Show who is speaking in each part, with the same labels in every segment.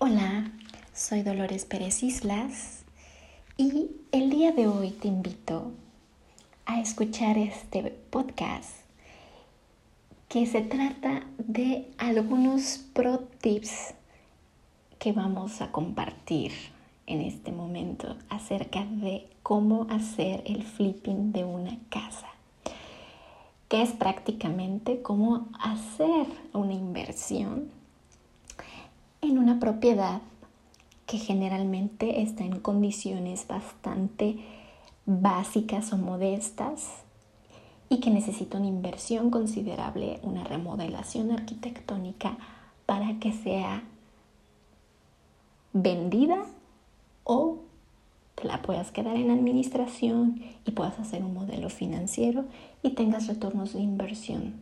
Speaker 1: Hola, soy Dolores Pérez Islas y el día de hoy te invito a escuchar este podcast que se trata de algunos pro tips que vamos a compartir en este momento acerca de cómo hacer el flipping de una casa, que es prácticamente cómo hacer una inversión en una propiedad que generalmente está en condiciones bastante básicas o modestas y que necesita una inversión considerable, una remodelación arquitectónica para que sea vendida o te la puedas quedar en administración y puedas hacer un modelo financiero y tengas retornos de inversión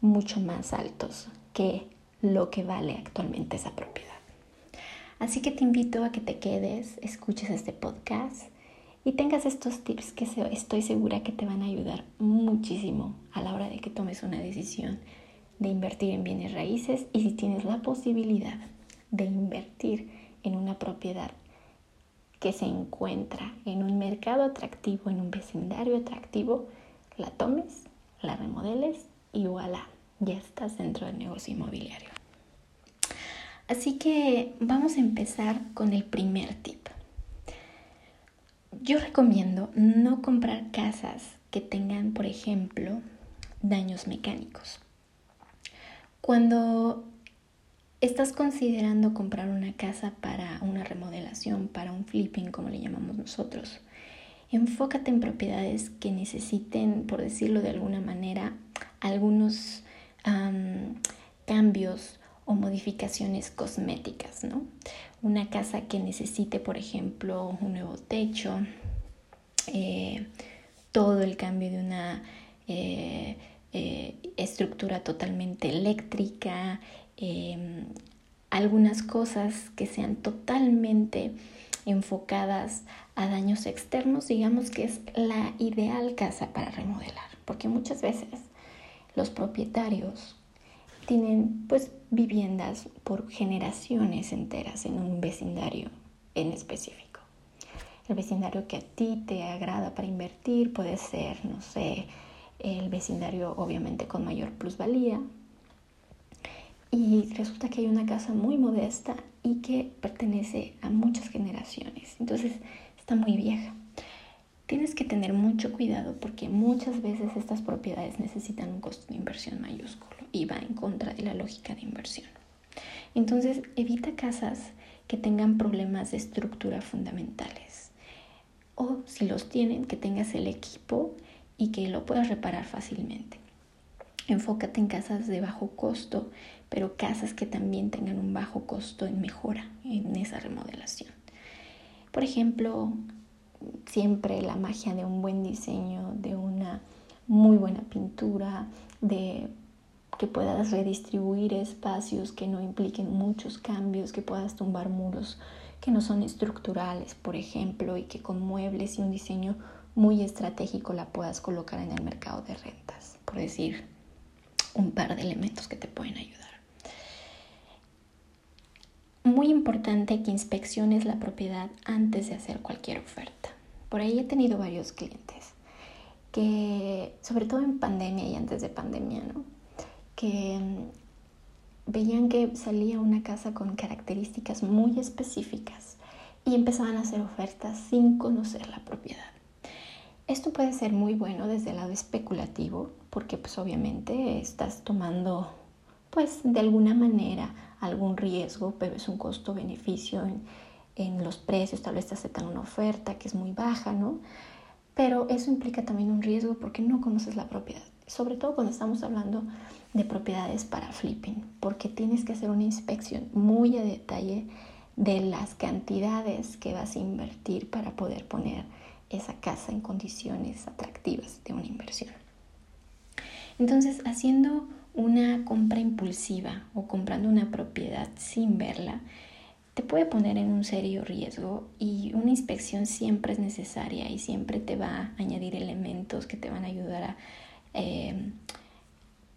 Speaker 1: mucho más altos que lo que vale actualmente esa propiedad. Así que te invito a que te quedes, escuches este podcast y tengas estos tips que estoy segura que te van a ayudar muchísimo a la hora de que tomes una decisión de invertir en bienes raíces y si tienes la posibilidad de invertir en una propiedad que se encuentra en un mercado atractivo, en un vecindario atractivo, la tomes, la remodeles y voilà, ya estás dentro del negocio inmobiliario. Así que vamos a empezar con el primer tip. Yo recomiendo no comprar casas que tengan, por ejemplo, daños mecánicos. Cuando estás considerando comprar una casa para una remodelación, para un flipping, como le llamamos nosotros, enfócate en propiedades que necesiten, por decirlo de alguna manera, algunos cambios modificaciones cosméticas, ¿no? Una casa que necesite, por ejemplo, un nuevo techo, eh, todo el cambio de una eh, eh, estructura totalmente eléctrica, em, algunas cosas que sean totalmente enfocadas a daños externos, digamos que es la ideal casa para remodelar, porque muchas veces los propietarios tienen pues viviendas por generaciones enteras en un vecindario en específico. El vecindario que a ti te agrada para invertir puede ser, no sé, el vecindario obviamente con mayor plusvalía. Y resulta que hay una casa muy modesta y que pertenece a muchas generaciones. Entonces está muy vieja. Tienes que tener mucho cuidado porque muchas veces estas propiedades necesitan un costo de inversión mayúsculo y va en contra de la lógica de inversión. Entonces, evita casas que tengan problemas de estructura fundamentales. O si los tienen, que tengas el equipo y que lo puedas reparar fácilmente. Enfócate en casas de bajo costo, pero casas que también tengan un bajo costo en mejora en esa remodelación. Por ejemplo, siempre la magia de un buen diseño, de una muy buena pintura, de que puedas redistribuir espacios que no impliquen muchos cambios, que puedas tumbar muros que no son estructurales, por ejemplo, y que con muebles y un diseño muy estratégico la puedas colocar en el mercado de rentas, por decir un par de elementos que te pueden ayudar. Muy importante que inspecciones la propiedad antes de hacer cualquier oferta. Por ahí he tenido varios clientes que, sobre todo en pandemia y antes de pandemia, ¿no? que mm, veían que salía una casa con características muy específicas y empezaban a hacer ofertas sin conocer la propiedad. Esto puede ser muy bueno desde el lado especulativo porque pues obviamente estás tomando pues de alguna manera algún riesgo, pero es un costo-beneficio en, en, los precios, tal vez te aceptan una oferta que es muy baja, ¿no? Pero eso implica también un riesgo porque no conoces la propiedad, sobre todo cuando estamos hablando de propiedades para flipping, porque tienes que hacer una inspección muy a detalle de las cantidades que vas a invertir para poder poner esa casa en condiciones atractivas de una inversión. Entonces, haciendo una compra impulsiva o comprando una propiedad sin verla, te puede poner en un serio riesgo y una inspección siempre es necesaria y siempre te va a añadir elementos que te van a ayudar a eh,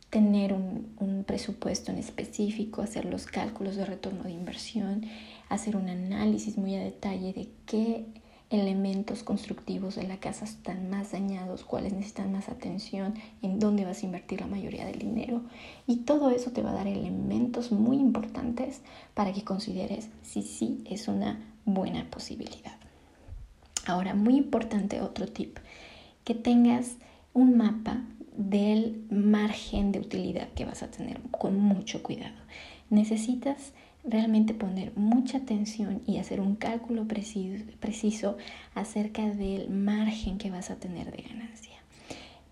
Speaker 1: tener un, un, presupuesto en específico, hacer los cálculos de retorno de inversión, hacer un análisis muy a detalle de qué elementos constructivos de la casa están más dañados, cuáles necesitan más atención, en dónde vas a invertir la mayoría del dinero. Y todo eso te va a dar elementos muy importantes para que consideres si sí es una buena posibilidad. Ahora, muy importante otro tip, que tengas un mapa del margen de utilidad que vas a tener con mucho cuidado. Necesitas realmente poner mucha atención y hacer un cálculo preciso, acerca del margen que vas a tener de ganancia.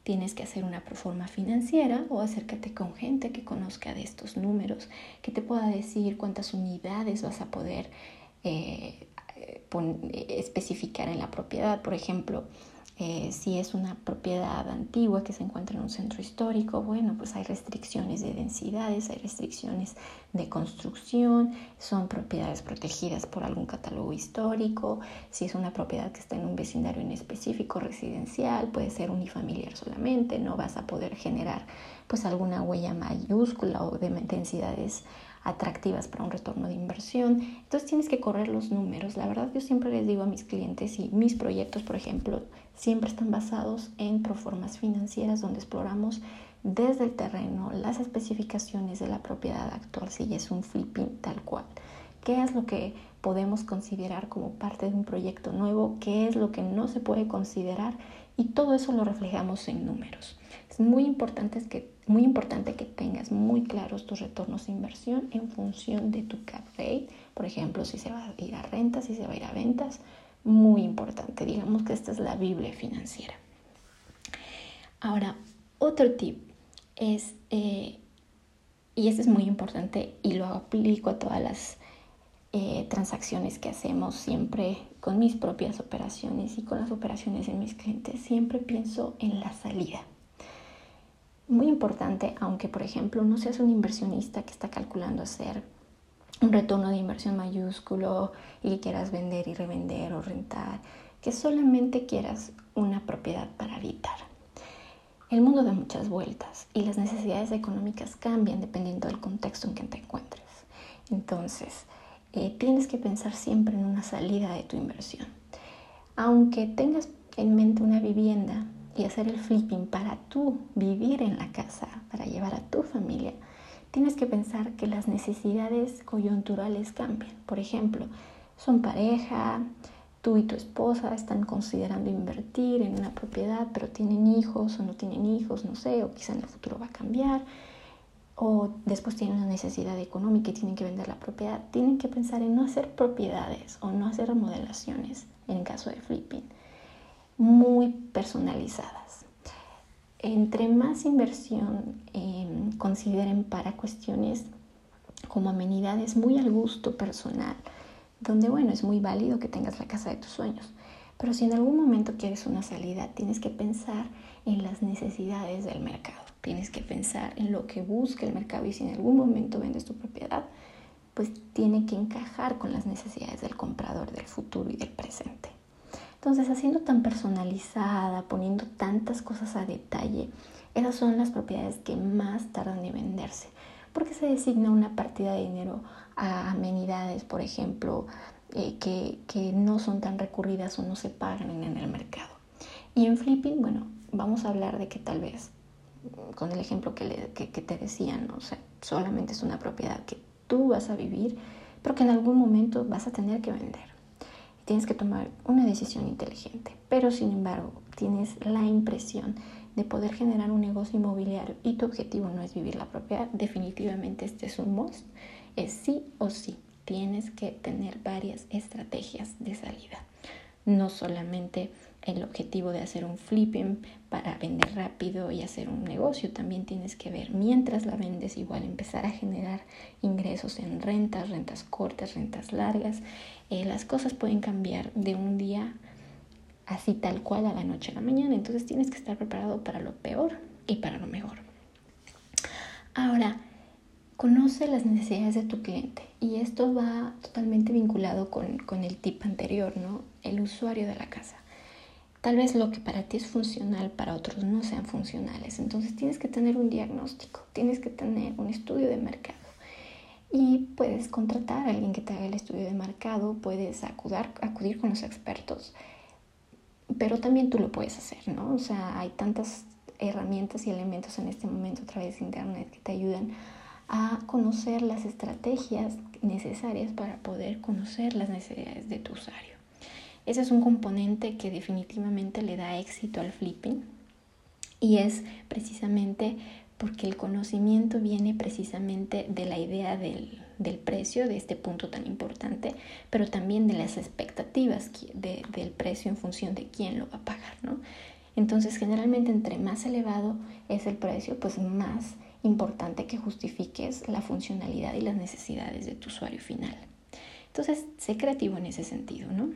Speaker 1: Tienes que hacer una proforma financiera o acércate con gente que conozca de estos números, que te pueda decir cuántas unidades vas a poder eh, especificar en la propiedad. Por ejemplo, eh, si es una propiedad antigua que se encuentra en un centro histórico, bueno, pues hay restricciones de densidades, hay restricciones de construcción, son propiedades protegidas por algún catálogo histórico, si es una propiedad que está en un vecindario en específico residencial, puede ser unifamiliar solamente, no vas a poder generar pues alguna huella mayúscula o de densidades atractivas para un retorno de inversión. Entonces tienes que correr los números. La verdad yo siempre les digo a mis clientes y mis proyectos, por ejemplo, siempre están basados en proformas financieras donde exploramos desde el terreno las especificaciones de la propiedad actual, si es un flipping tal cual. ¿Qué es lo que podemos considerar como parte de un proyecto nuevo? ¿Qué es lo que no se puede considerar? Y todo eso lo reflejamos en números. Es muy importante que muy importante que tengas muy claros tus retornos de inversión en función de tu cap rate. Por ejemplo, si se va a ir a rentas, si se va a ir a ventas. Muy importante. Digamos que esta es la Biblia financiera. Ahora, otro tip es, eh, y este es muy importante y lo aplico a todas las eh, transacciones que hacemos siempre con mis propias operaciones y con las operaciones de mis clientes, siempre pienso en la salida muy importante, aunque por ejemplo no seas un inversionista que está calculando hacer un retorno de inversión mayúsculo y que quieras vender y revender o rentar, que solamente quieras una propiedad para habitar. El mundo da muchas vueltas y las necesidades económicas cambian dependiendo del contexto en que te encuentres. Entonces, eh, tienes que pensar siempre en una salida de tu inversión. Aunque tengas en mente una vivienda, y hacer el flipping para tú vivir en la casa, para llevar a tu familia, tienes que pensar que las necesidades coyunturales cambian. Por ejemplo, son pareja, tú y tu esposa están considerando invertir en una propiedad, pero tienen hijos o no tienen hijos, no sé, o quizá en el futuro va a cambiar, o después tienen una necesidad económica y tienen que vender la propiedad. Tienen que pensar en no hacer propiedades o no hacer remodelaciones en caso de flipping muy personalizadas. Entre más inversión em, consideren para cuestiones como amenidades muy al gusto personal, donde bueno, es muy válido que tengas la casa de tus sueños, pero si en algún momento quieres una salida, tienes que pensar en las necesidades del mercado, tienes que pensar en lo que busca el mercado y si en algún momento vendes tu propiedad, pues tiene que encajar con las necesidades del comprador del futuro y del presente. Entonces, haciendo tan personalizada, poniendo tantas cosas a detalle, esas son las propiedades que más tardan en venderse, porque se designa una partida de dinero a amenidades, por ejemplo, eh, que, no son tan recurridas o no se pagan en, el mercado. Y en flipping, bueno, vamos a hablar de que tal vez, con el ejemplo que, te decían, o sea, solamente es una propiedad que tú vas a vivir, pero que en algún momento vas a tener que vender tienes que tomar una decisión inteligente. Pero sin embargo, tienes la impresión de poder generar un negocio inmobiliario y tu objetivo no es vivir la propiedad, definitivamente este es un must. Es sí o sí. Tienes que tener varias estrategias de salida. No solamente el objetivo de hacer un flipping para vender rápido y hacer un negocio. También tienes que ver mientras la vendes igual empezar a generar ingresos en rentas, rentas cortas, rentas largas. Eh, las cosas pueden cambiar de un día así tal cual a la noche a la mañana. Entonces tienes que estar preparado para lo peor y para lo mejor. Ahora, conoce las necesidades de tu cliente y esto va totalmente vinculado con, con el tip anterior, ¿no? El usuario de la casa Tal vez lo que para ti es funcional, para otros no sean funcionales. Entonces tienes que tener un diagnóstico, tienes que tener un estudio de mercado. Y puedes contratar a alguien que te haga el estudio de mercado, puedes acudir, acudir con los expertos, pero también tú lo puedes hacer, ¿no? O sea, hay tantas herramientas y elementos en este momento a través de Internet que te ayudan a conocer las estrategias necesarias para poder conocer las necesidades de tu usuario. Ese es un componente que definitivamente le da éxito al flipping y es precisamente porque el conocimiento viene precisamente de la idea del, precio, de este punto tan importante, pero también de las expectativas del precio en función de quién lo va a pagar, ¿no? Entonces, generalmente entre más elevado es el precio, pues más importante que justifiques la funcionalidad y las necesidades de tu usuario final. Entonces, sé creativo en ese sentido, ¿no?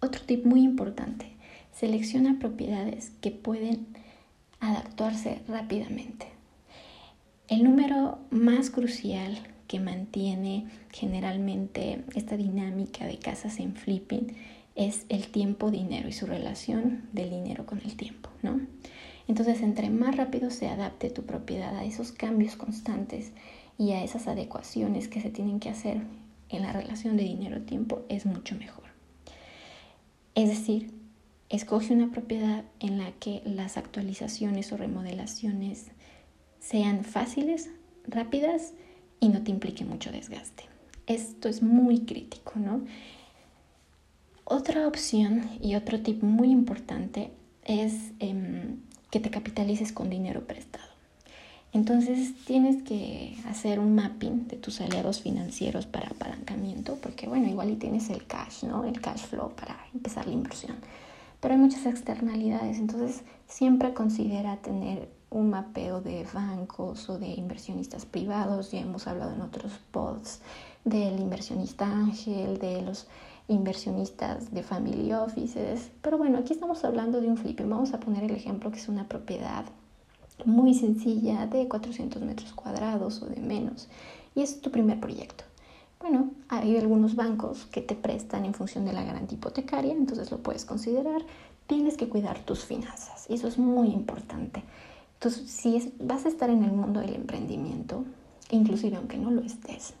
Speaker 1: Otro tip muy importante, selecciona propiedades que pueden adaptarse rápidamente. El número más crucial que mantiene generalmente esta dinámica de casas en flipping es el tiempo dinero y su relación del dinero con el tiempo, ¿no? Entonces, entre más rápido se adapte tu propiedad a esos cambios constantes y a esas adecuaciones que se tienen que hacer en la relación de dinero-tiempo, es mucho mejor. Es decir, escoge una propiedad en la que las actualizaciones o remodelaciones sean fáciles, rápidas y no te implique mucho desgaste. Esto es muy crítico, ¿no? Otra opción y otro tip muy importante es em, que te capitalices con dinero prestado. Entonces tienes que hacer un mapping de tus aliados financieros para apalancamiento, porque bueno, igual y tienes el cash, ¿no? El cash flow para empezar la inversión. Pero hay muchas externalidades, entonces siempre considera tener un mapeo de bancos o de inversionistas privados. Ya hemos hablado en otros pods del inversionista ángel, de los inversionistas de family offices. Pero bueno, aquí estamos hablando de un flipping. Vamos a poner el ejemplo que es una propiedad muy sencilla de 400 metros cuadrados o de menos y es tu primer proyecto. Bueno, hay algunos bancos que te prestan en función de la garantía hipotecaria, entonces lo puedes considerar. Tienes que cuidar tus finanzas y eso es muy importante. Entonces, si vas a estar en el mundo del emprendimiento, inclusive aunque no lo estés,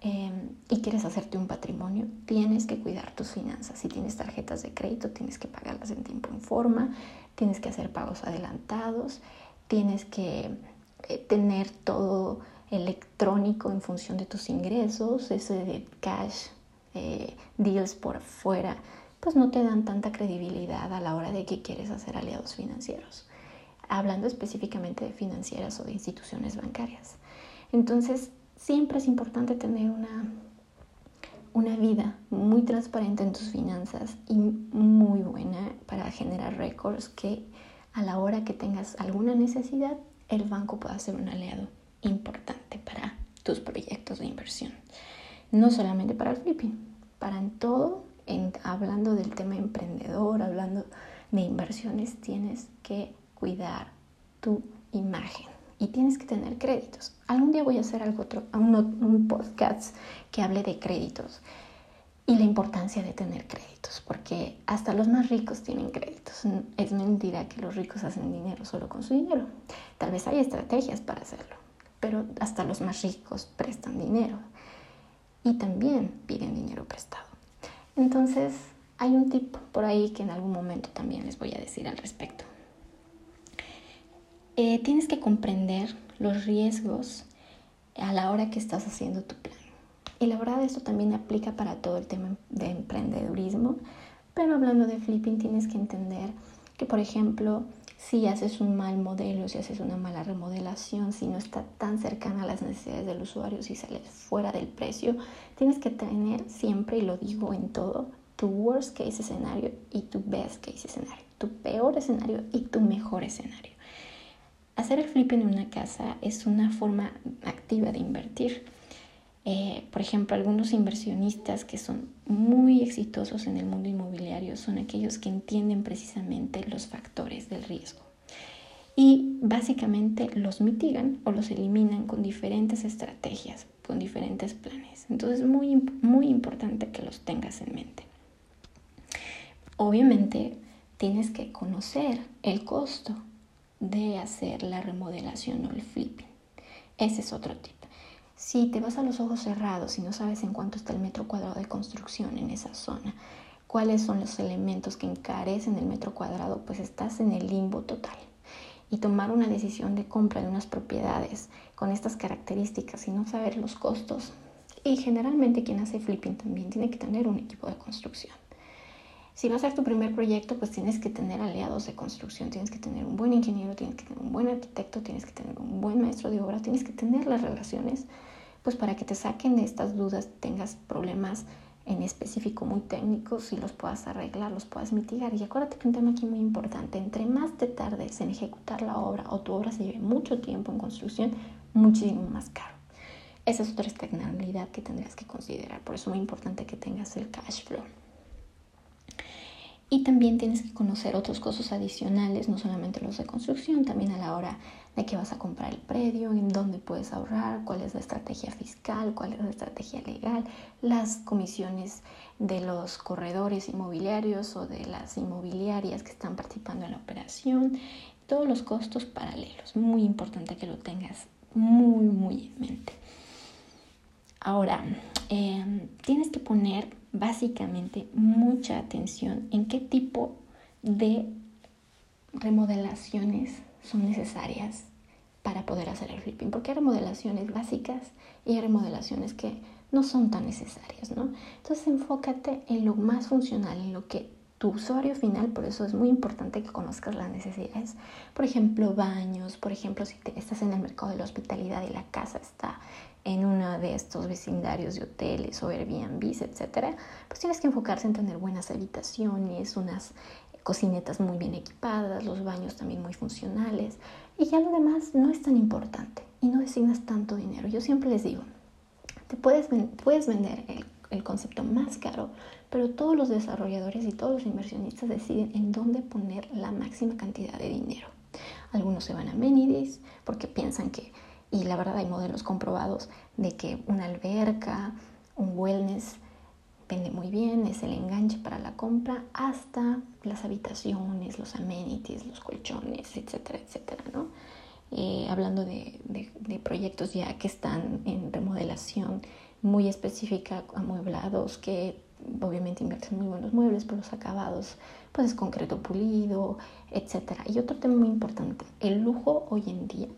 Speaker 1: em, y quieres hacerte un patrimonio, tienes que cuidar tus finanzas. Si tienes tarjetas de crédito, tienes que pagarlas en tiempo en forma tienes que hacer pagos adelantados, tienes que eh, tener todo electrónico en función de tus ingresos, ese de cash deals por fuera, pues no te dan tanta credibilidad a la hora de que quieres hacer aliados financieros, hablando específicamente de financieras o de instituciones bancarias. Entonces, siempre es importante tener una una vida muy transparente en tus finanzas y muy buena para generar récords que a la hora que tengas alguna necesidad, el banco pueda ser un aliado importante para tus proyectos de inversión. No solamente para el flipping, para en todo, en, hablando del tema emprendedor, hablando de inversiones, tienes que cuidar tu imagen y tienes que tener créditos. Algún día voy a hacer algo otro, un, podcast que hable de créditos y la importancia de tener créditos, porque hasta los más ricos tienen créditos. Es mentira que los ricos hacen dinero solo con su dinero. Tal vez hay estrategias para hacerlo, pero hasta los más ricos prestan dinero y también piden dinero prestado. Entonces, hay un tip por ahí que en algún momento también les voy a decir al respecto. Eh, tienes que comprender los riesgos a la hora que estás haciendo tu plan. Y la verdad esto también aplica para todo el tema de emprendedurismo, pero hablando de flipping tienes que entender que, por ejemplo, si haces un mal modelo, si haces una mala remodelación, si no está tan cercana a las necesidades del usuario, si sales fuera del precio, tienes que tener siempre, y lo digo en todo, tu worst case escenario y tu best case escenario, tu peor escenario y tu mejor escenario. Hacer el flip en una casa es una forma activa de invertir. Eh, por ejemplo, algunos inversionistas que son muy exitosos en el mundo inmobiliario son aquellos que entienden precisamente los factores del riesgo y básicamente los mitigan o los eliminan con diferentes estrategias, con diferentes planes. Entonces es muy, muy importante que los tengas en mente. Obviamente tienes que conocer el costo de hacer la remodelación o el flipping. Ese es otro tip. Si te vas a los ojos cerrados y no sabes en cuánto está el metro cuadrado de construcción en esa zona, cuáles son los elementos que encarecen el metro cuadrado, pues estás en el limbo total. Y tomar una decisión de compra de unas propiedades con estas características y no saber los costos. Y generalmente quien hace flipping también tiene que tener un equipo de construcción. Si va a ser tu primer proyecto, pues tienes que tener aliados de construcción, tienes que tener un buen ingeniero, tienes que tener un buen arquitecto, tienes que tener un buen maestro de obra, tienes que tener las relaciones, pues para que te saquen de estas dudas, tengas problemas en específico muy técnicos y los puedas arreglar, los puedas mitigar. Y acuérdate que un tema aquí muy importante, entre más te tardes en ejecutar la obra o tu obra se lleve mucho tiempo en construcción, muchísimo más caro. Esa es otra externalidad que tendrías que considerar, por eso es muy importante que tengas el cash flow. Y también tienes que conocer otros costos adicionales, no solamente los de construcción, también a la hora de que vas a comprar el predio, en dónde puedes ahorrar, cuál es la estrategia fiscal, cuál es la estrategia legal, las comisiones de los corredores inmobiliarios o de las inmobiliarias que están participando en la operación, todos los costos paralelos. Muy importante que lo tengas muy, muy en mente. Ahora, em, tienes que poner básicamente mucha atención en qué tipo de remodelaciones son necesarias para poder hacer el flipping, porque hay remodelaciones básicas y hay remodelaciones que no son tan necesarias, ¿no? Entonces enfócate en lo más funcional, en lo que tu usuario final, por eso es muy importante que conozcas las necesidades. Por ejemplo, baños, por ejemplo, si estás en el mercado de la hospitalidad y la casa está en uno de estos vecindarios de hoteles o Airbnbs, etcétera, pues tienes que enfocarse en tener buenas habitaciones, unas cocinetas muy bien equipadas, los baños también muy funcionales y ya lo demás no es tan importante y no designas tanto dinero. Yo siempre les digo, te puedes, puedes vender el, el concepto más caro, pero todos los desarrolladores y todos los inversionistas deciden en dónde poner la máxima cantidad de dinero. Algunos se van a amenities porque piensan que y la verdad hay modelos comprobados de que una alberca, un wellness vende muy bien, es el enganche para la compra, hasta las habitaciones, los amenities, los colchones, etcétera, etcétera, ¿no? Eh, hablando de, de, proyectos ya que están en remodelación muy específica, amueblados, que obviamente invierten muy buenos muebles, pero los acabados, pues es concreto pulido, etcétera. Y otro tema muy importante, el lujo hoy en día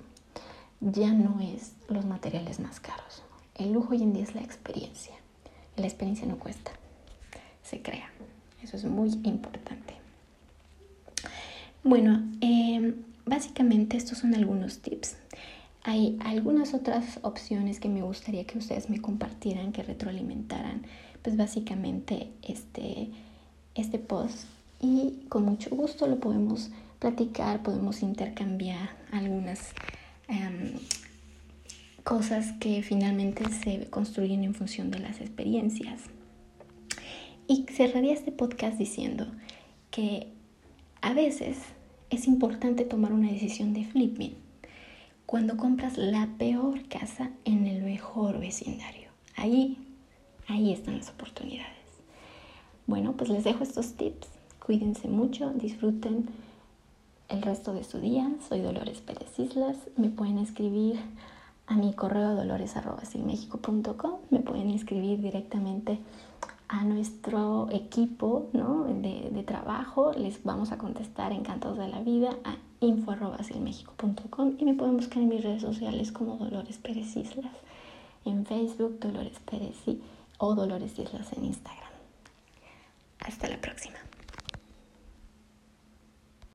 Speaker 1: ya no es los materiales más caros. El lujo hoy en día es la experiencia. La experiencia no cuesta, se crea. Eso es muy importante. Bueno, em, básicamente estos son algunos tips. Hay algunas otras opciones que me gustaría que ustedes me compartieran, que retroalimentaran, pues básicamente este, este post. Y con mucho gusto lo podemos platicar, podemos intercambiar algunas Em, cosas que finalmente se construyen en función de las experiencias. Y cerraría este podcast diciendo que a veces es importante tomar una decisión de flipping cuando compras la peor casa en el mejor vecindario. Ahí, ahí están las oportunidades. Bueno, pues les dejo estos tips. Cuídense mucho, disfruten el resto de su día. Soy Dolores Pérez Islas. Me pueden escribir a mi correo dolores.silmexico.com. Me pueden escribir directamente a nuestro equipo de, de, trabajo. Les vamos a contestar encantados de la vida a info.silmexico.com y me pueden buscar en mis redes sociales como Dolores Pérez Islas en Facebook, Dolores Pérez o Dolores Islas en Instagram.